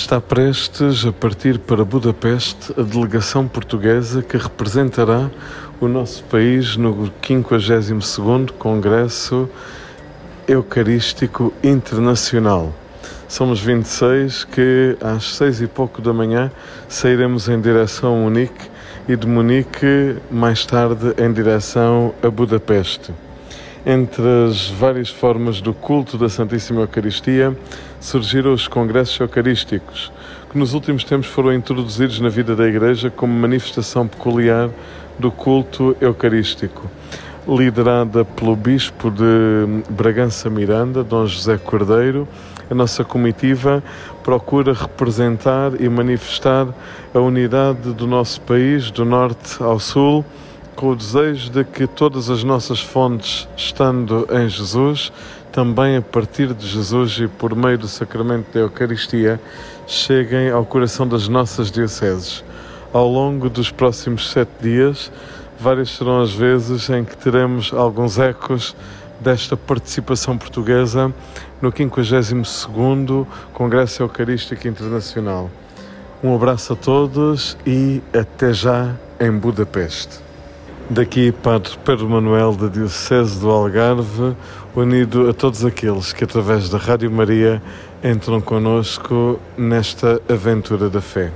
Está prestes a partir para Budapeste a delegação portuguesa que representará o nosso país no 52º Congresso Eucarístico Internacional. Somos 26 que às seis e pouco da manhã sairemos em direção a Munique e de Munique mais tarde em direção a Budapeste. Entre as várias formas do culto da Santíssima Eucaristia, surgiram os congressos eucarísticos, que nos últimos tempos foram introduzidos na vida da Igreja como manifestação peculiar do culto eucarístico. Liderada pelo Bispo de Bragança Miranda, Dom José Cordeiro, a nossa comitiva procura representar e manifestar a unidade do nosso país, do norte ao sul com o desejo de que todas as nossas fontes, estando em Jesus, também a partir de Jesus e por meio do sacramento da Eucaristia, cheguem ao coração das nossas dioceses. Ao longo dos próximos sete dias, várias serão as vezes em que teremos alguns ecos desta participação portuguesa no 52º Congresso Eucarístico Internacional. Um abraço a todos e até já em Budapeste. Daqui, Padre Pedro Manuel, da Diocese do Algarve, unido a todos aqueles que, através da Rádio Maria, entram conosco nesta aventura da fé.